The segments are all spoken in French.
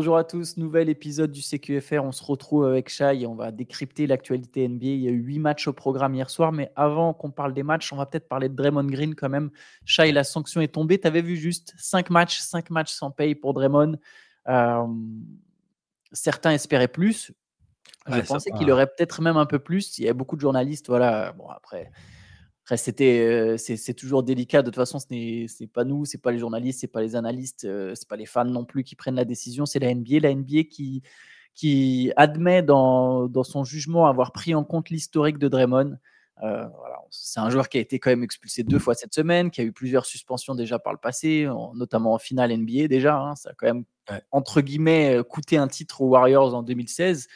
Bonjour à tous, nouvel épisode du CQFR. On se retrouve avec Shai et on va décrypter l'actualité NBA. Il y a eu huit matchs au programme hier soir, mais avant qu'on parle des matchs, on va peut-être parler de Draymond Green quand même. Shai, la sanction est tombée. Tu avais vu juste cinq matchs, cinq matchs sans paye pour Draymond. Euh, certains espéraient plus. Je pensais qu'il aurait peut-être même un peu plus. Il y a beaucoup de journalistes, voilà. Bon, après, c'était, euh, c'est toujours délicat. De toute façon, ce n'est pas nous, c'est pas les journalistes, c'est pas les analystes, euh, c'est pas les fans non plus qui prennent la décision. C'est la NBA, la NBA qui qui admet dans, dans son jugement avoir pris en compte l'historique de Draymond. Euh, c'est un joueur qui a été quand même expulsé deux fois cette semaine, qui a eu plusieurs suspensions déjà par le passé, notamment en finale NBA déjà. Hein. ça a quand même, entre guillemets, coûté un titre aux Warriors en 2016.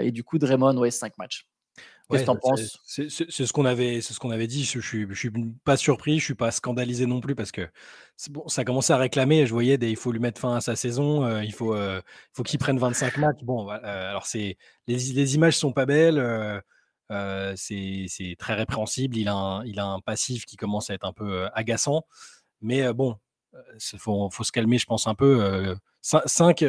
et du coup, Draymond, ouais, cinq matchs. Qu'est-ce que t'en penses? C'est ce qu'on avait, c'est ce qu'on avait dit. Je, je, suis pas surpris, je suis pas scandalisé non plus parce que bon, ça commençait à réclamer. Je voyais, des, il faut lui mettre fin à sa saison, euh, il faut, euh, faut qu'il prenne 25 matchs. Bon, euh, alors c'est les, les, images sont pas belles. c'est très répréhensible. Il a, un, il a un passif qui commence à être un peu agaçant. Mais bon, il faut, faut, se calmer, je pense, un peu. 5,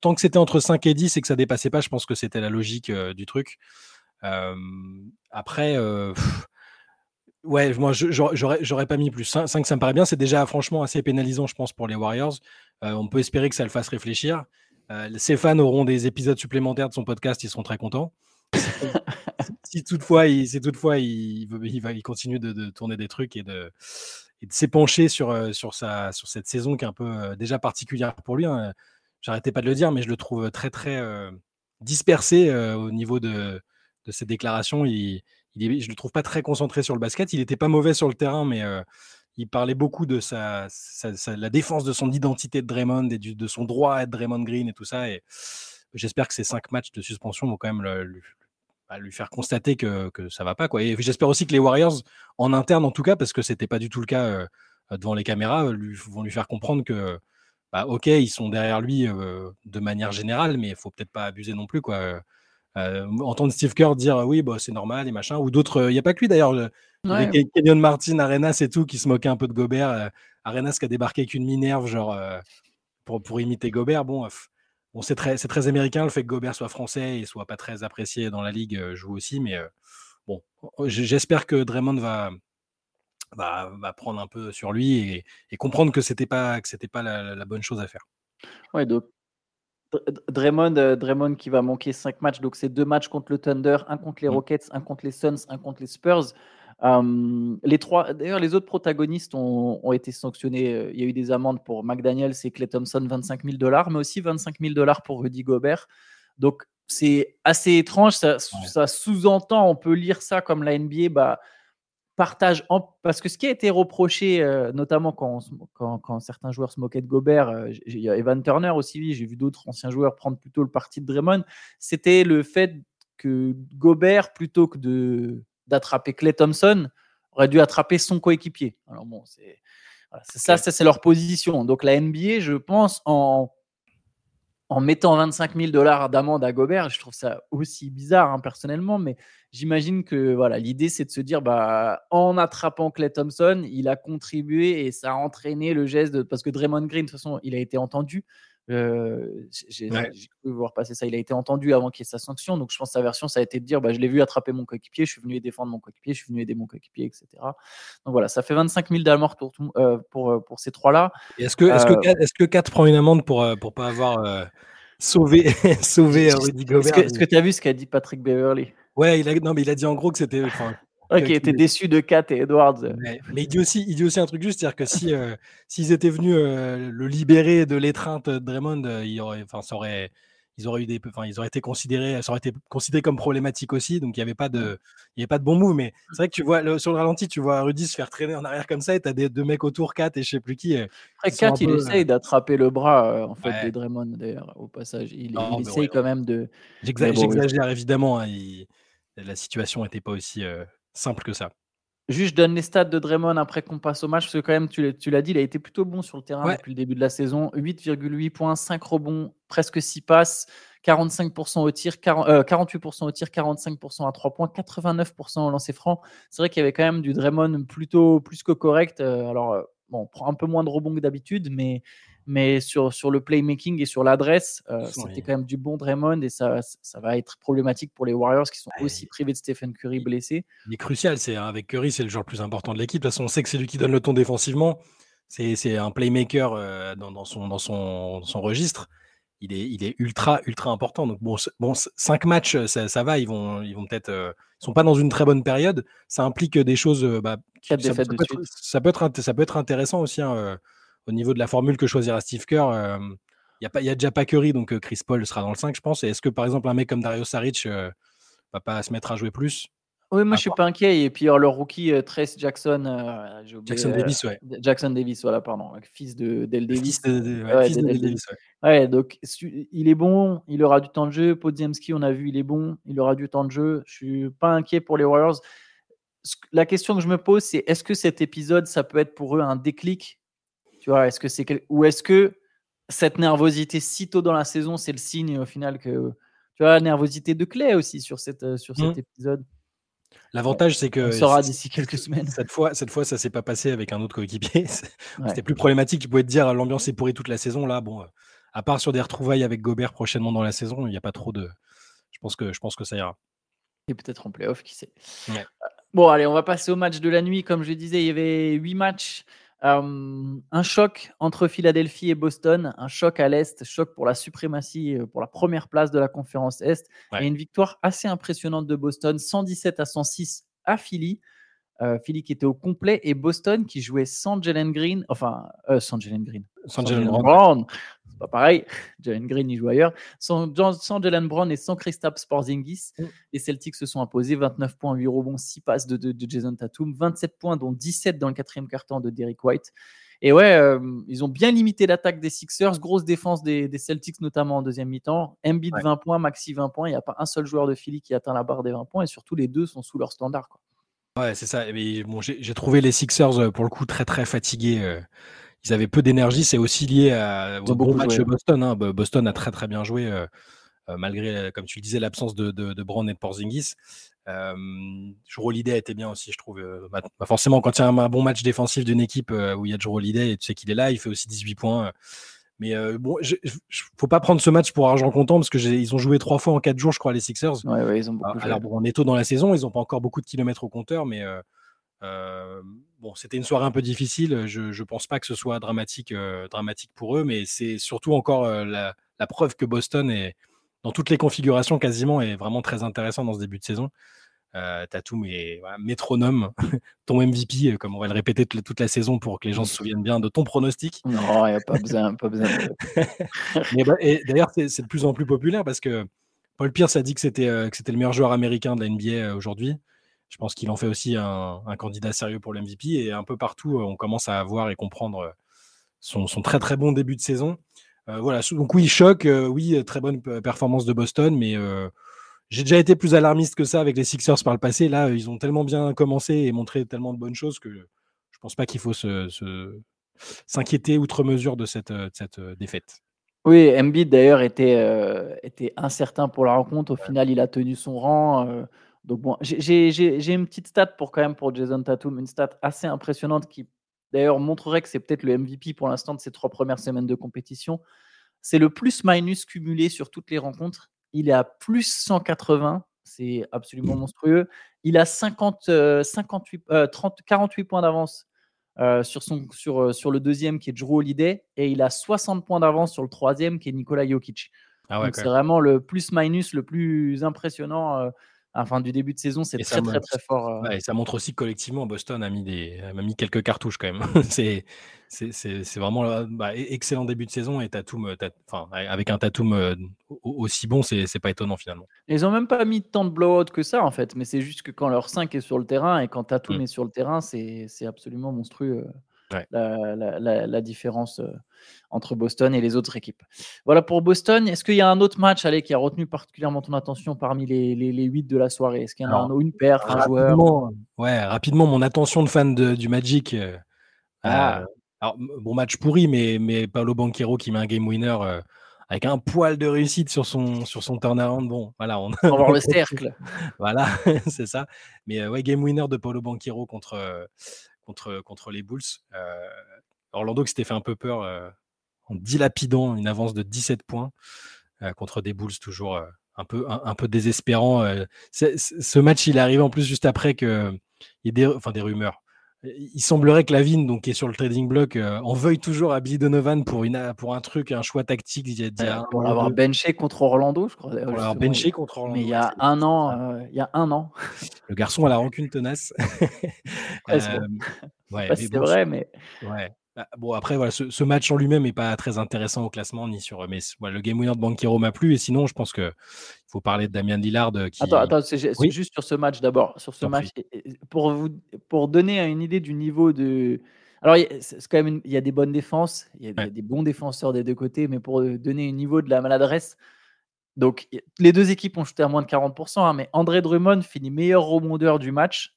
tant que c'était entre 5 et 10 et que ça dépassait pas, je pense que c'était la logique du truc après, ouais, moi, j'aurais pas mis plus. 5, ça me paraît bien. C'est déjà franchement assez pénalisant, je pense, pour les Warriors. on peut espérer que ça le fasse réfléchir. ses fans auront des épisodes supplémentaires de son podcast, ils seront très contents. si toutefois, il, si toutefois il, il, va, il continue de, tourner des trucs et de, de s'épancher sur, sur, sa, sur cette saison qui est un peu déjà particulière pour lui. Hein. J'arrêtais pas de le dire, mais je le trouve très très dispersé au niveau de, de ses déclarations. Il, il je le trouve pas très concentré sur le basket. Il n'était pas mauvais sur le terrain, mais euh, il parlait beaucoup de sa, la défense de son identité de Draymond et de son droit à être Draymond Green et tout ça. Et j'espère que ces cinq matchs de suspension vont quand même bah, lui faire constater que, que ça va pas. Quoi. Et j'espère aussi que les Warriors, en interne en tout cas, parce que c'était pas du tout le cas euh, devant les caméras, vont lui faire comprendre que, bah, ok, ils sont derrière lui euh, de manière générale, mais il faut peut-être pas abuser non plus. quoi euh, entendre Steve Kerr dire oui, bah, c'est normal et machin, ou d'autres, il n'y a pas que lui d'ailleurs, Kenyon Martin, Arenas et tout, qui se moquaient un peu de Gobert. Euh, Arenas qui a débarqué avec une minerve, genre euh, pour, pour imiter Gobert. Bon, bon c'est très, très américain le fait que Gobert soit français et soit pas très apprécié dans la ligue, joue aussi, mais bon, j'espère que Draymond va, va, va, prendre un peu sur lui et, comprendre que c'était pas que c'était pas la, la, bonne chose à faire. Ouais, Draymond, euh, Draymond qui va manquer 5 matchs, donc c'est deux matchs contre le Thunder, un contre les mmh. Rockets, un contre les Suns, un contre les Spurs. les trois, d'ailleurs, les autres protagonistes ont, été sanctionnés. Euh, il y a eu des amendes pour McDaniels et Clay Thompson, 25 000 dollars, mais aussi 25 000 dollars pour Rudy Gobert. Donc c'est assez étrange. Ça, ça sous-entend, on peut lire ça comme la NBA. Bah, partage parce que ce qui a été reproché, euh, notamment quand, quand, certains joueurs se moquaient de Gobert, euh, il y a Evan Turner aussi, j'ai vu d'autres anciens joueurs prendre plutôt le parti de Draymond, c'était le fait que Gobert, plutôt que de d'attraper Clay Thompson, aurait dû attraper son coéquipier. Alors bon, c'est ça, ça c'est leur position. Donc la NBA, je pense, en en mettant 25 000 dollars d'amende à Gobert, je trouve ça aussi bizarre hein, personnellement, mais j'imagine que voilà, l'idée c'est de se dire bah, en attrapant Clay Thompson, il a contribué et ça a entraîné le geste parce que Draymond Green de toute façon il a été entendu. Euh, j'ai pu voir passer ça. Il a été entendu avant qu'il y ait sa sanction. Donc, je pense que sa version, ça a été de dire bah, je l'ai vu attraper mon coéquipier, je suis venu défendre mon coéquipier, je suis venu aider mon coéquipier, etc. Donc, voilà, ça fait 25 000 d'amende pour, euh, pour, euh, pour, ces trois-là. Est-ce que, est que, est que 4 prend une amende pour ne pas avoir sauvé, sauvé Rudy Gobert Est-ce que tu as vu ce qu'a dit Patrick Beverly Ouais, il a, non, mais il a dit en gros que c'était. Ok, était déçu de Kat et Edwards. Mais, il, dit aussi, il dit aussi un truc juste, c'est-à-dire que si euh, s'ils étaient venus euh, le libérer de l'étreinte de Draymond, euh, il aurait, enfin, ça aurait, ils auraient eu des, enfin, ils auraient été considérés, ça aurait été considéré comme problématique aussi. Donc il n'y avait pas de, il y avait pas de bon move. Mais c'est vrai que tu vois sur le ralenti, tu vois Rudy se faire traîner en arrière comme ça, et tu as des deux mecs autour, Kat et je sais plus qui. Après Kat, il essaye d'attraper le bras en fait de Draymond d'ailleurs au passage. Il, essaye quand même de. J'exagère évidemment. Hein, la situation n'était pas aussi simple que ça. Juste, je donne les stats de Draymond après qu'on passe au match, parce que quand même, tu l'as dit, il a été plutôt bon sur le terrain depuis le début de la saison. 8,8 points, 5 rebonds, presque 6 passes, 45% au tir, 48% au tir, 45% à 3 points, 89% au lancer franc. C'est vrai qu'il y avait quand même du Draymond plutôt plus que correct. alors, bon, on prend un peu moins de rebonds que d'habitude, mais, mais sur, sur le playmaking et sur l'adresse, c'était quand même du bon Draymond et ça, ça va être problématique pour les Warriors qui sont aussi privés de Stephen Curry blessé. Il est crucial, c'est avec Curry, c'est le joueur le plus important de l'équipe. De toute façon, on sait que c'est lui qui donne le ton défensivement. C'est un playmaker dans, dans, son, dans son, son registre il est, il est ultra, ultra important. Donc, bon, bon cinq matchs, ça, ça, va. Ils vont, ils vont peut-être. Euh, ils sont pas dans une très bonne période. Ça implique des choses. Euh, bah, ça, ça, peut être, ça, peut être, ça, peut être, intéressant aussi hein, euh, au niveau de la formule que choisira Steve Kerr. Il n'y a, y a déjà pas Curry, donc Chris Paul sera dans le 5, je pense. Et est-ce que, par exemple, un mec comme Dario Saric va pas se mettre à jouer plus? Oui, moi je suis pas inquiet. Et puis alors, le rookie Trace Jackson, Jackson Davis, ouais. Jackson Davis, voilà, pardon, fils de Del Davis. Fils de, ouais, fils de Del Davis, ouais. Ouais, donc il est bon, il aura du temps de jeu. Podziemski, on a vu, il est bon, il aura du temps de jeu. Je suis pas inquiet pour les Warriors. La question que je me pose, c'est est-ce que cet épisode, ça peut être pour eux un déclic? Tu vois, est-ce que c'est ou est-ce que cette nervosité si tôt dans la saison, c'est le signe au final que tu vois la nervosité de Clay aussi sur cette sur cet mmh. épisode. L'avantage, c'est que. On saura d'ici quelques semaines. Cette fois, cette fois ça s'est pas passé avec un autre coéquipier. C'était plus problématique. Tu pouvais te dire l'ambiance est pourrie toute la saison. Là, bon, à part sur des retrouvailles avec Gobert prochainement dans la saison, il n'y a pas trop de. Je pense que, je pense que ça ira. Et peut-être en playoff, qui sait. Bon, allez, on va passer au match de la nuit. Comme je disais, il y avait huit matchs. Un choc entre Philadelphie et Boston, un choc à l'Est, choc pour la suprématie, euh, pour la première place de la conférence Est, et une victoire assez impressionnante de Boston, 117 à 106 à Philly. Euh, Philly qui était au complet et Boston qui jouait sans Jalen Green, enfin euh, sans Jalen Green, sans, Jalen Brown, c'est pas pareil. Jalen Green il joue ailleurs, sans, sans Jalen Brown et sans Kristaps Porzingis. Mm. Les Celtics se sont imposés 29 points, 8 rebonds, 6 passes de, de, Jason Tatum, 27 points dont 17 dans le quatrième quart-temps de Derrick White. Et ouais, euh, ils ont bien limité l'attaque des Sixers, grosse défense des, des Celtics notamment en deuxième mi-temps. Embiid 20 points, Maxi 20 points. Il n'y a pas un seul joueur de Philly qui atteint la barre des 20 points et surtout les deux sont sous leur standard. Quoi. Ouais, c'est ça. Bon, j'ai trouvé les Sixers euh, pour le coup très très fatigués. Euh. Ils avaient peu d'énergie. C'est aussi lié à, au bon match de Boston. Hein. Boston a très très bien joué euh, malgré, comme tu le disais, l'absence de, de, de, Brown et de Porzingis. Euh, Jero Holiday était bien aussi, je trouve. Bah, bah, forcément, quand il y a un, bon match défensif d'une équipe où il y a Jero Holiday, et tu sais qu'il est là, il fait aussi 18 points. Mais euh, bon, il faut pas prendre ce match pour argent comptant parce que ils ont joué trois fois en quatre jours, je crois, les Sixers. Ouais, ouais, ils ont beaucoup Alors, bon, on est tôt dans la saison, ils n'ont pas encore beaucoup de kilomètres au compteur, mais euh, euh, bon, c'était une soirée un peu difficile. Je ne pense pas que ce soit dramatique, dramatique pour eux, mais c'est surtout encore la, la, preuve que Boston est dans toutes les configurations quasiment est vraiment très intéressant dans ce début de saison. Euh, Tatum est métronome, ton MVP, euh, comme on va le répéter toute la, saison pour que les gens se souviennent bien de ton pronostic. Non, il n'y a pas besoin. Pas besoin bah, et d'ailleurs, c'est de plus en plus populaire parce que Paul Pierce a dit que c'était euh, le meilleur joueur américain de la NBA euh, aujourd'hui. Je pense qu'il en fait aussi un, candidat sérieux pour le MVP. Et un peu partout, on commence à voir et comprendre son, son très très bon début de saison. voilà, donc oui, choc, oui, très bonne performance de Boston, mais j'ai déjà été plus alarmiste que ça avec les Sixers par le passé. Là, ils ont tellement bien commencé et montré tellement de bonnes choses que je pense pas qu'il faut s'inquiéter se, outre mesure de cette, cette euh, défaite. Oui, Embiid d'ailleurs était, euh, était incertain pour la rencontre. Au final, il a tenu son rang. Donc bon, j'ai une petite stat pour quand même pour Jason Tatum, une stat assez impressionnante qui d'ailleurs montrerait que c'est peut-être le MVP pour l'instant de ces trois premières semaines de compétition. C'est le plus-minus cumulé sur toutes les rencontres il est à plus 180. C'est absolument monstrueux. Il a 50, 58, 30, 48 points d'avance euh, sur, son, sur, euh, sur le deuxième qui est Drew Holiday et il a 60 points d'avance sur le troisième qui est Nikola Jokic. Ah c'est vraiment le plus-minus le plus impressionnant euh, enfin, du début de saison, c'est très, très, très, fort. et ça montre aussi que collectivement, Boston a mis, des, a mis quelques cartouches quand même. c'est c'est vraiment un bah, excellent début de saison et Tatum, enfin, avec un Tatum aussi bon, c'est pas étonnant finalement. Ils ont même pas mis tant de blowout que ça en fait, mais c'est juste que quand leur 5 est sur le terrain et quand Tatum mmh. est sur le terrain, c'est absolument monstrueux la, différence entre Boston et les autres équipes. Voilà pour Boston. Est-ce qu'il y a un autre match allez, qui a retenu particulièrement ton attention parmi les, les, 8 de la soirée? Est-ce qu'il y en a une paire, un joueur? Ouais, rapidement, mon attention de fan de, du Magic. ah. Alors, bon match pourri, mais, mais Paolo Banquero qui met un game winner euh, avec un poil de réussite sur son, sur son turnaround. Bon, voilà. On, va voir le cercle. voilà, c'est ça. Mais euh, ouais, game winner de Paolo Banquero contre, contre, les Bulls. Euh, Orlando qui s'était fait un peu peur en dilapidant une avance de 17 points contre des Bulls toujours un peu, un, désespérant. ce match, il arrive en plus juste après qu'il y ait des rumeurs. Il semblerait que Lavigne, donc, qui est sur le trading block, en veuille toujours à Billy Donovan pour, une, pour un truc, un choix tactique. Il pour l'avoir benché contre Orlando, je crois. Pour l'avoir benché contre Orlando. Mais il y a un an, il y a un an. Le garçon a la rancune tenace. ouais, c'est vrai, mais. Ouais. Bah, bon, après, voilà, ce, match en lui-même n'est pas très intéressant au classement, ni sur. Mais le game winner de Banquero m'a plu. Et sinon, je pense qu'il faut parler de Damien Lillard. Euh, qui... Attends, attends c'est juste sur ce match d'abord. Sur ce match, pour, vous, pour donner une idée du niveau de. Alors, c'est quand même il y a des bonnes défenses, il y, a des bons défenseurs des deux côtés, mais pour donner un niveau de la maladresse, donc les deux équipes ont chuté à moins de 40%, hein, mais André Drummond finit meilleur rebondeur du match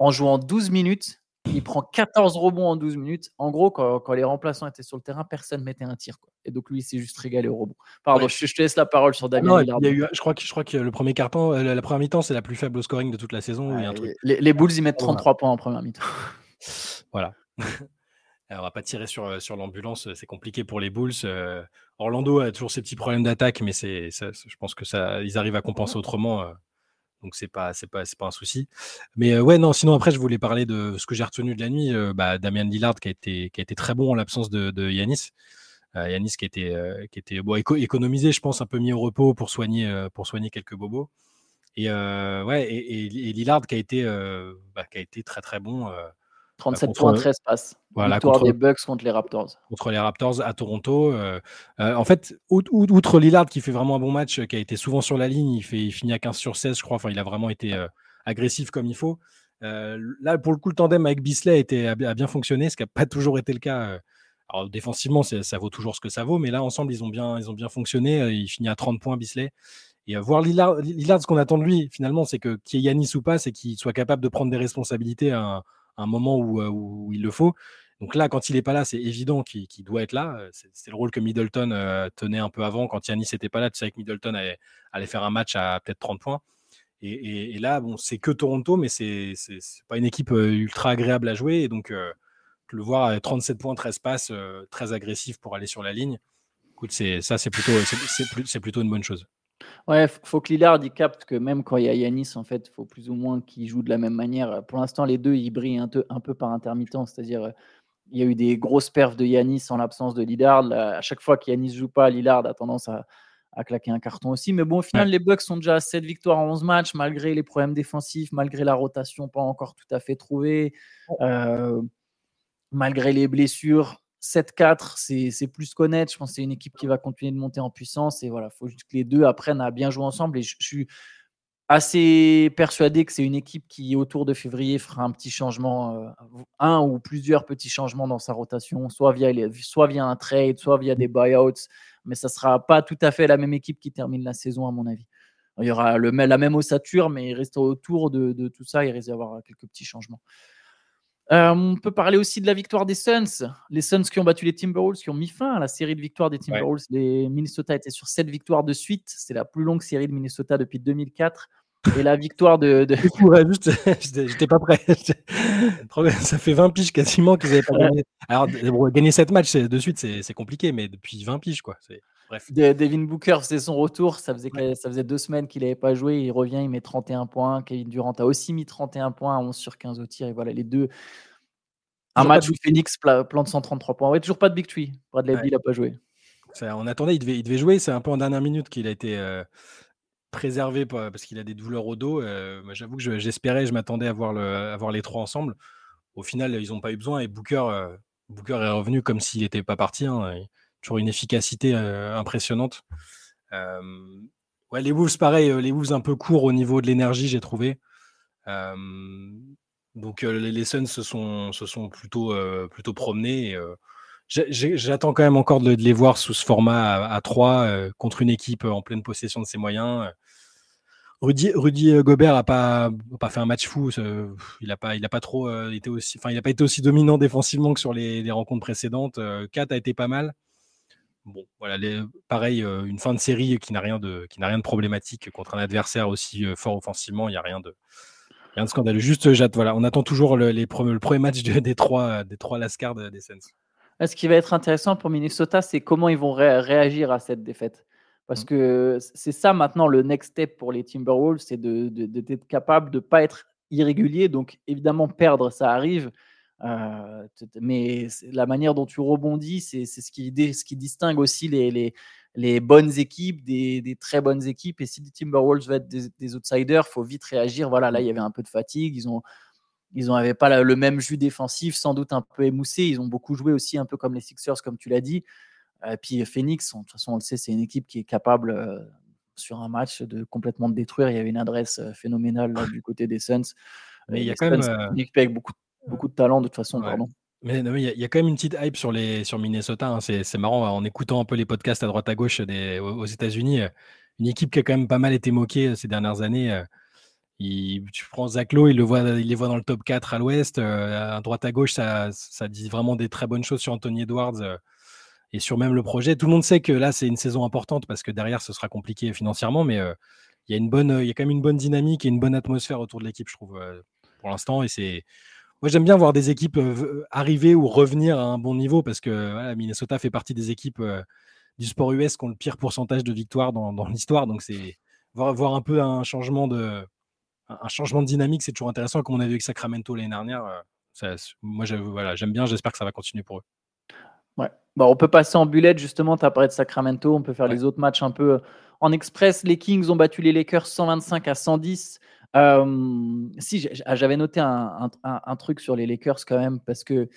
en jouant 12 minutes il prend 14 rebonds en 12 minutes. En gros, quand, les remplaçants étaient sur le terrain, personne ne mettait un tir. Et donc, lui, il s'est juste régalé au rebond. Pardon, je, te laisse la parole sur Damien. il y a eu, je, crois que, je crois que le premier carton, euh, la, première mi-temps, c'est la plus faible au scoring de toute la saison. Les, Bulls, ils mettent 33 points en première mi-temps. voilà. on va pas tirer sur, euh, sur l'ambulance, c'est compliqué pour les Bulls. Euh, Orlando a toujours ses petits problèmes d'attaque, mais c'est, je pense que ça, ils arrivent à compenser autrement. Donc c'est pas c'est pas c'est pas un souci. Mais ouais non sinon après je voulais parler de ce que j'ai retenu de la nuit. bah, Damien Lillard qui a été qui a été très bon en l'absence de, Yanis. Yanis qui était qui était bon, économisé je pense un peu mis au repos pour soigner pour soigner quelques bobos. Et ouais et, Lillard qui a été bah, qui a été très très bon 37 points, 13 passes. Voilà, Victoire des Bucks contre les Raptors. Contre les Raptors à Toronto. Euh, euh, en fait, outre Lillard qui fait vraiment un bon match, qui a été souvent sur la ligne, il, fait, il finit à 15 sur 16, je crois. Enfin, il a vraiment été euh, agressif comme il faut. là, pour le coup, le tandem avec Bisley a, bien fonctionné, ce qui n'a pas toujours été le cas. Alors, défensivement, ça vaut toujours ce que ça vaut, mais là, ensemble, ils ont bien, ils ont bien fonctionné. Il finit à 30 points, Bisley. Et voir Lillard, Lillard ce qu'on attend de lui, finalement, c'est que qu'il y ait Yanis ou pas, c'est qu'il soit capable de prendre des responsabilités à un moment euh, où, il le faut. Donc là, quand il n'est pas là, c'est évident qu'il doit être là. Euh, c'est le rôle que Middleton euh, tenait un peu avant. Quand Yanis n'était pas là, tu sais que Middleton allait, faire un match à peut-être 30 points. Et, là, bon, c'est que Toronto, mais c'est pas une équipe ultra agréable à jouer. Et donc, le voir à 37 points, 13 passes, très agressif pour aller sur la ligne, écoute, ça, c'est plutôt, plutôt une bonne chose. Ouais, faut que Lillard il capte que même quand il y a Yanis, en fait, il faut plus ou moins qu'il joue de la même manière. Pour l'instant, les deux, ils brillent un peu, un peu par intermittence. C'est-à-dire, il y a eu des grosses perfs de Yanis en l'absence de Lillard. à chaque fois qu'Yanis joue pas, Lillard a tendance à, claquer un carton aussi. Mais bon, au final, les Bucks sont déjà à 7 victoires en 11 matchs, malgré les problèmes défensifs, malgré la rotation pas encore tout à fait trouvée, euh, malgré les blessures. 7-4, c'est plus connaître. Je pense que c'est une équipe qui va continuer de monter en puissance. Et voilà, il faut juste que les deux apprennent à bien jouer ensemble. Et je, suis assez persuadé que c'est une équipe qui, autour de février, fera un petit changement, euh, un ou plusieurs petits changements dans sa rotation, soit via, soit via un trade, soit via des buyouts. Mais ça ne sera pas tout à fait la même équipe qui termine la saison, à mon avis. Il y aura le, la même ossature, mais il reste autour de, de tout ça, il risque d'y avoir quelques petits changements. Euh, on peut parler aussi de la victoire des Suns. Les Suns qui ont battu les Timberwolves, qui ont mis fin à la série de victoires des Timberwolves. Les Minnesota étaient sur 7 victoires de suite. C'est la plus longue série de Minnesota depuis 2004. Et la victoire de. de... j'étais pas prêt. Ça fait 20 piges quasiment qu'ils n'avaient pas gagné. Alors, gagner 7 matchs de suite, c'est compliqué, mais depuis 20 piges, quoi. Bref. Devin Booker, c'est son retour. Ça faisait, ça faisait deux semaines qu'il n'avait pas joué. Il revient, il met 31 points. Kevin Durant a aussi mis 31 points à 11 sur 15 au tir. Et voilà, les deux. Un match où Phoenix plante 133 points. Ouais, toujours pas de Big Tree. Bradley ouais. il n'a pas joué. on attendait, il devait, il devait jouer. C'est un peu en dernière minute qu'il a été euh, préservé parce qu'il a des douleurs au dos. Euh, j'avoue que j'espérais, je, m'attendais à voir, le, à voir les trois ensemble. Au final, ils n'ont pas eu besoin et Booker, euh, Booker est revenu comme s'il n'était pas parti. Hein, toujours une efficacité impressionnante. les Wolves, pareil, les Wolves un peu courts au niveau de l'énergie, j'ai trouvé. donc les, Suns se sont, plutôt, promenés. J'attends quand même encore de, les voir sous ce format à, à 3 contre une équipe en pleine possession de ses moyens. Rudy, Gobert n'a pas, fait un match fou. Il n'a pas, pas trop été aussi, enfin, il a pas été aussi dominant défensivement que sur les, les rencontres précédentes. Kat a été pas mal bon, voilà, pareil, euh, une fin de série qui n'a rien de, qui n'a rien de problématique contre un adversaire aussi euh, fort offensivement. Il n'y a rien de, rien de scandaleux. Juste, voilà, on attend toujours le, les le premier match des trois, des trois Lascars des Sens. Ce qui va être intéressant pour Minnesota, c'est comment ils vont réagir à cette défaite. Parce mmh. que c'est ça maintenant le next step pour les Timberwolves, c'est d'être de, capable de ne pas être irrégulier. Donc évidemment, perdre, ça arrive. Euh, mais la manière dont tu rebondis, c'est ce qui, ce qui distingue aussi les, les, les bonnes équipes des, des, très bonnes équipes. Et si les Timberwolves veulent être des, des outsiders, il faut vite réagir. Voilà, là, il y avait un peu de fatigue. Ils ont ils n'avaient pas le même jus défensif, sans doute un peu émoussé. Ils ont beaucoup joué aussi, un peu comme les Sixers, comme tu l'as dit. Et puis Phoenix, de toute façon, on le sait, c'est une équipe qui est capable euh, sur un match de complètement de détruire. Il y avait une adresse euh, phénoménale du côté des Suns. Mais il y a quand même une équipe avec beaucoup, beaucoup de talent de toute façon. Pardon. Mais il y, a quand même une petite hype sur, les, sur Minnesota. Hein. C'est marrant en écoutant un peu les podcasts à droite à gauche des, aux États-Unis. Une équipe qui a quand même pas mal été moquée ces dernières années. Il, tu prends Zach Lowe, il, le voit, il les voit dans le top 4 à l'ouest. à droite à gauche, ça, ça, dit vraiment des très bonnes choses sur Anthony Edwards et sur même le projet. Tout le monde sait que là, c'est une saison importante parce que derrière, ce sera compliqué financièrement, mais il y, a une bonne, il y a quand même une bonne dynamique et une bonne atmosphère autour de l'équipe, je trouve, pour l'instant. Et c'est. Moi, j'aime bien voir des équipes arriver ou revenir à un bon niveau parce que Minnesota fait partie des équipes du sport US qui ont le pire pourcentage de victoires dans, dans l'histoire. Donc, c'est voir, voir, un peu un changement de, un changement de dynamique, c'est toujours intéressant, comme on a vu avec Sacramento l'année dernière. Ça, moi, voilà, j'aime bien, j'espère que ça va continuer pour eux. Ouais. Bon, on peut passer en bullet, justement, tu as parlé de Sacramento, on peut faire les autres matchs un peu en express. Les Kings ont battu les Lakers 125 à 110. Si, ah, j'avais noté un, truc sur les Lakers quand même, parce que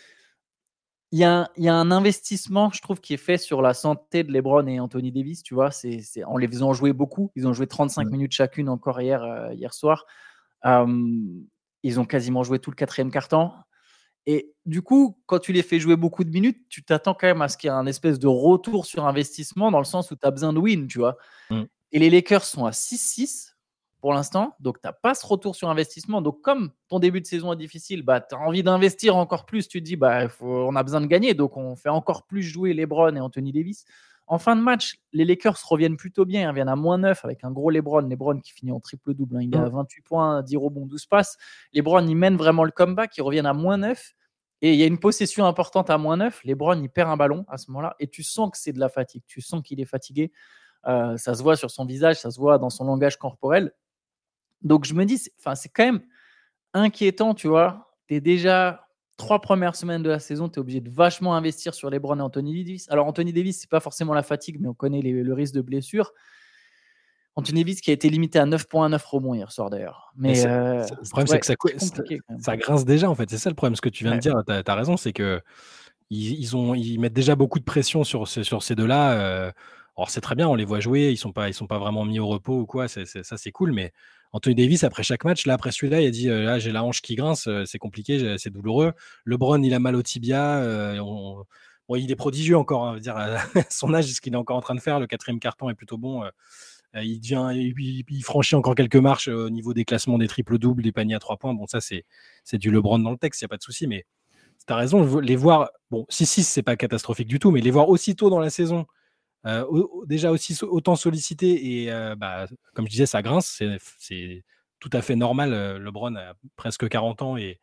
il y, a, un investissement, je trouve, qui est fait sur la santé de LeBron et Anthony Davis. Tu vois, c'est, en les faisant jouer beaucoup. Ils ont joué 35 minutes chacune encore hier, euh, hier soir. ils ont quasiment joué tout le quatrième quart-temps. Et du coup, quand tu les fais jouer beaucoup de minutes, tu t'attends quand même à ce qu'il y ait un espèce de retour sur investissement dans le sens où tu as besoin de win, tu vois. Mmh. Et les Lakers sont à 6-6 pour l'instant, donc tu n'as pas ce retour sur investissement. Donc, comme ton début de saison est difficile, bah, tu as envie d'investir encore plus. Tu te dis, bah, on a besoin de gagner, donc on fait encore plus jouer LeBron et Anthony Davis. En fin de match, les Lakers reviennent plutôt bien. Ils reviennent à moins 9 avec un gros LeBron. LeBron qui finit en triple-double. Hein. Il est à 28 points, 10 rebonds, 12 passes. LeBron, il mène vraiment le comeback. Ils reviennent à moins 9. Et il y a une possession importante à moins 9. LeBron, il perd un ballon à ce moment-là. Et tu sens que c'est de la fatigue. Tu sens qu'il est fatigué. Euh, ça se voit sur son visage, ça se voit dans son langage corporel. Donc je me dis, c'est quand même inquiétant, tu vois. Tu es déjà trois premières semaines de la saison, tu es obligé de vachement investir sur LeBron et Anthony Davis. Alors, Anthony Davis, c'est pas forcément la fatigue, mais on connaît le risque de blessure. Anthony Davis qui a été limité à 9.9 rebonds hier soir d'ailleurs. Mais, euh, le problème, c'est que ça, ça, grince déjà en fait. C'est ça le problème. Ce que tu viens de dire, tu as, raison, c'est que ils, ont, ils mettent déjà beaucoup de pression sur, sur ces deux-là. Euh, alors c'est très bien, on les voit jouer, ils sont pas, ils sont pas vraiment mis au repos ou quoi. ça c'est cool, mais Anthony Davis, après chaque match, là, après celui-là, il a dit euh, là, j'ai la hanche qui grince, euh, c'est compliqué, c'est douloureux. LeBron, il a mal au tibia. Euh, il est prodigieux encore, hein, dire, son âge, ce qu'il est encore en train de faire. Le quatrième carton est plutôt bon. il, devient, il, franchit encore quelques marches au niveau des classements des triples-doubles, des paniers à trois points. Bon, ça, c'est du LeBron dans le texte, il n'y a pas de souci. Mais tu as raison, les voir, bon, 6-6, c'est pas catastrophique du tout, mais les voir aussitôt dans la saison, déjà aussi autant sollicité et bah, comme je disais, ça grince, c'est tout à fait normal. LeBron a presque 40 ans et,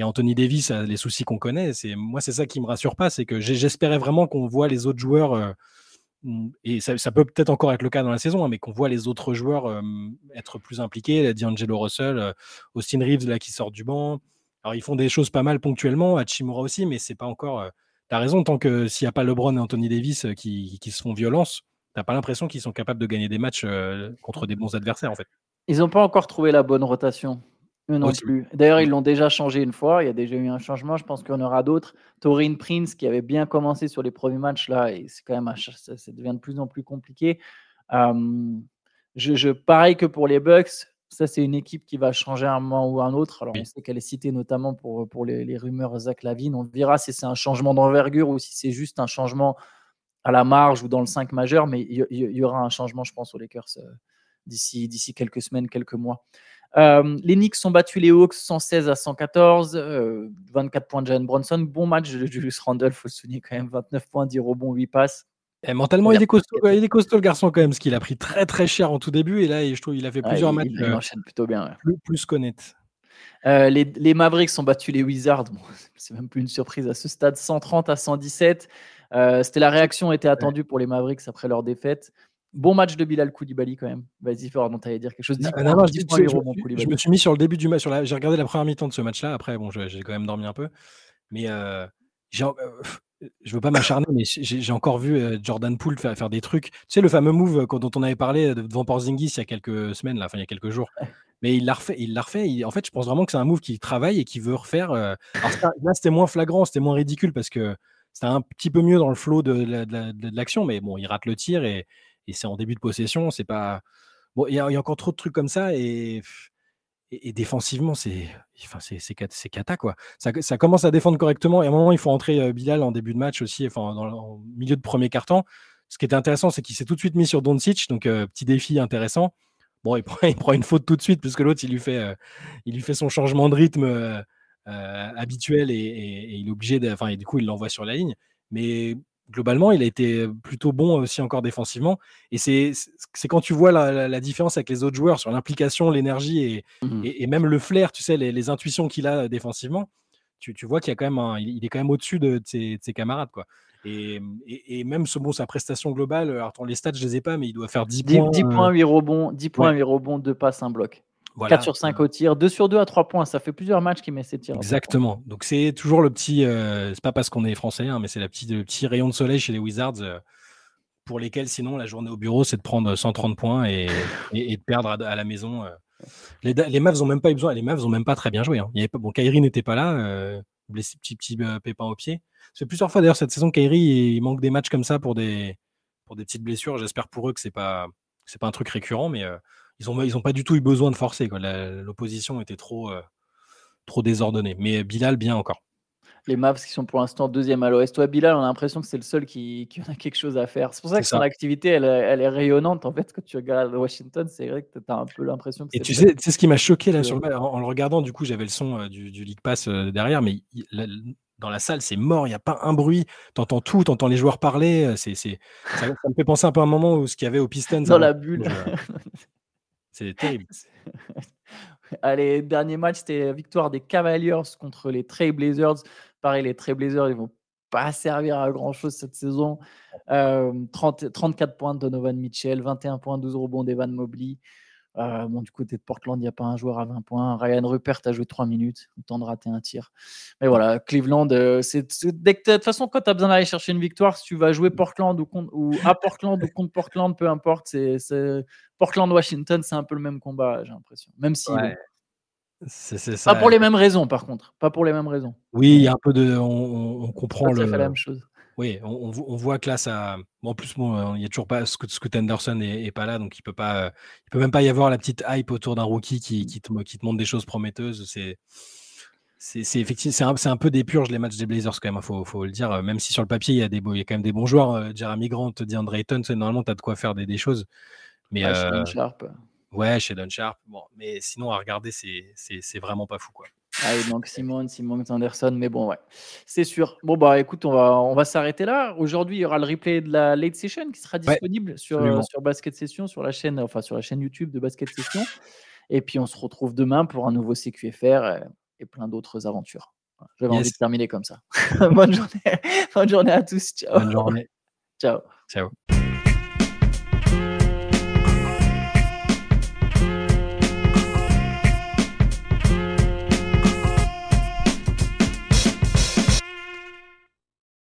Anthony Davis a les soucis qu'on connaît. C'est moi, c'est ça qui me rassure pas, c'est que j'espérais vraiment qu'on voit les autres joueurs mmh, et ça, peut peut-être encore être le cas dans la saison, hein, mais qu'on voit les autres joueurs être plus impliqués. D'Angelo Russell, Austin Reeves là qui sort du banc. Alors ils font des choses pas mal ponctuellement, Hachimura aussi, mais c'est pas encore tu raison, tant que s'il n'y a pas LeBron et Anthony Davis euh, qui, se font violence, tu pas l'impression qu'ils sont capables de gagner des matchs euh, contre des bons adversaires en fait. Ils n'ont pas encore trouvé la bonne rotation. Eux non plus. D'ailleurs, ils l'ont déjà changé une fois. Il y a déjà eu un changement. Je pense qu'il y en aura d'autres. Torin Prince, qui avait bien commencé sur les premiers matchs, là, et c'est quand même ça, devient de plus en plus compliqué. je, pareil que pour les Bucks, ça, c'est une équipe qui va changer un moment ou un autre. Alors, on sait qu'elle est citée notamment pour, pour les, rumeurs Zach Lavine. On verra si c'est un changement d'envergure ou si c'est juste un changement à la marge ou dans le 5 majeur. Mais il y, aura un changement, je pense, aux Lakers euh, d'ici, d'ici quelques semaines, quelques mois. Euh, les Knicks ont battu les Hawks 116 à 114, 24 euh, points de Jalen Bronson. Bon match de Julius Randle, il faut le souligner quand même, 29 points, 10 rebonds, 8 passes. Et mentalement, il, est costaud, il est costaud le garçon quand même, parce qu'il a pris très très cher en tout début et là, je trouve qu'il a fait plusieurs matchs. Il, enchaîne plutôt bien. Plus, plus qu'honnête. Euh, les, Mavericks ont battu les Wizards. c'est même plus une surprise à ce stade, 130 à 117. Euh, c'était la réaction était attendue pour les Mavericks après leur défaite. Bon match de Bilal Koulibaly quand même. Vas-y, Ford, tu allais dire quelque chose. je, me suis mis sur le début du match. J'ai regardé la première mi-temps de ce match-là. Après, bon, j'ai quand même dormi un peu. Mais euh, je veux pas m'acharner, mais j'ai encore vu Jordan Poole faire, faire, des trucs. Tu sais, le fameux move dont on avait parlé devant Porzingis il y a quelques semaines, là, enfin il y a quelques jours. Mais il l'a refait. Il l'a refait. en fait, je pense vraiment que c'est un move qu'il travaille et qu'il veut refaire. là, c'était moins flagrant, c'était moins ridicule parce que c'était un petit peu mieux dans le flow de, l'action. Mais bon, il rate le tir et, c'est en début de possession. C'est pas. Bon, il y, a encore trop de trucs comme ça et et, défensivement, c'est enfin, cata, quoi. Ça, ça, commence à défendre correctement. Et à un moment, il faut entrer Bilal en début de match aussi, enfin, dans, en milieu de premier carton. Ce qui était intéressant, c'est qu'il s'est tout de suite mis sur Doncic, donc petit défi intéressant. Bon, il prend, il prend, une faute tout de suite, puisque l'autre, il, lui fait, il lui fait son changement de rythme habituel et, et, il est obligé de. Enfin, et du coup, il l'envoie sur la ligne. Mais globalement, il a été plutôt bon aussi encore défensivement. Et c'est quand tu vois la, différence avec les autres joueurs sur l'implication, l'énergie mmh et, et, même le flair, tu sais, les, intuitions qu'il a défensivement, tu, tu vois qu'il a quand même il est quand même au-dessus de, ses, camarades. Quoi. Et, et, même ce, bon, sa prestation globale, alors les stats, je les ai pas, mais il doit faire 10, points. 10 points, 8 rebonds, 10 points, 8 rebonds, 2 passes, 1 bloc. 4 sur 5 au tir, 2 sur 2 à 3 points. Ça fait plusieurs matchs qu'il met ses tirs. Exactement. Donc c'est toujours le petit. Euh, c'est pas parce qu'on est français, hein, mais c'est le petit rayon de soleil chez les Wizards. Euh, pour lesquels, sinon, la journée au bureau, c'est de prendre 130 points et, et, de perdre à, la maison. Euh. Les, les Mavs ont même pas eu besoin. Les Mavs ont même pas très bien joué. Hein. Il y avait pas, bon, Kyrie n'était pas là, blessé, petit, petit pépin au pied. C'est plusieurs fois d'ailleurs cette saison, Kyrie, il manque des matchs comme ça pour des, pour des petites blessures. J'espère pour eux que c'est pas, c'est pas un truc récurrent, mais ils n'ont ils ont pas du tout eu besoin de forcer. L'opposition était trop, euh, trop désordonnée. Mais Bilal, bien encore. Les Mavs qui sont pour l'instant deuxième à l'Ouest. Toi, Bilal, on a l'impression que c'est le seul qui, qui, a quelque chose à faire. C'est pour ça que son activité, elle, elle, est rayonnante. En fait, quand tu regardes Washington, c'est vrai que tu as un peu l'impression que Et tu sais, ce qui m'a choqué là sur le en, en, le regardant, du coup, j'avais le son euh, du, du, League Pass euh, derrière, mais dans la salle, c'est mort, il n'y a pas un bruit. Tu entends tout, tu entends les joueurs parler. C'est, ça, ça, me fait penser un peu à un moment où ce qu'il y avait au Pistons. Dans la bulle. C'est terrible. Allez, dernier match, c'était la victoire des Cavaliers contre les Trail Blazers. Pareil, les Trail Blazers, ils vont pas servir à grand chose cette saison. 30, 34 points de Donovan Mitchell, 21 points, 12 rebonds d'Evan Mobley. Euh, bon, du côté de Portland, il n'y a pas un joueur à 20 points. Ryan Rupert a joué 3 minutes, le temps de rater un tir. Mais voilà, Cleveland, euh, c'est, de toute façon, quand tu as besoin d'aller chercher une victoire, si tu vas jouer Portland ou, ou à Portland ou contre Portland, peu importe, c'est, Portland-Washington, c'est un peu le même combat, j'ai l'impression. Même si. C'est, ça. Pas pour les mêmes raisons, par contre. Pas pour les mêmes raisons. Oui, il y a un peu de. On, comprend le. la même chose. Oui, on, voit que là, ça. en plus, bon, il n'y a toujours pas. Scott, Anderson n'est pas là, donc il peut pas. Il peut même pas y avoir la petite hype autour d'un rookie qui, qui, te, qui, te, montre des choses prometteuses. C'est. C'est effectivement, c'est un, un, peu des purges les matchs des Blazers quand même, il hein, faut, faut, le dire. Même si sur le papier il y a, des, il y a quand même des bons joueurs, euh, Jeremy Grant, DeAndre Ayton, normalement tu as de quoi faire des, des choses. Mais, Sharp. Ouais, chez Don Sharp. Bon, mais sinon à regarder, c'est vraiment pas fou quoi. Ah, il manque Simon, Simon Anderson, mais bon, ouais, c'est sûr. Bon, bah écoute, on va, on va s'arrêter là. Aujourd'hui, il y aura le replay de la late session qui sera disponible sur, sur Basket Session, sur la chaîne, enfin sur la chaîne YouTube de Basket Session. Et puis, on se retrouve demain pour un nouveau CQFR euh, et, plein d'autres aventures. J'avais envie de terminer comme ça. Bonne journée. Bonne journée à tous. Ciao. Bonne journée. Ciao. Ciao.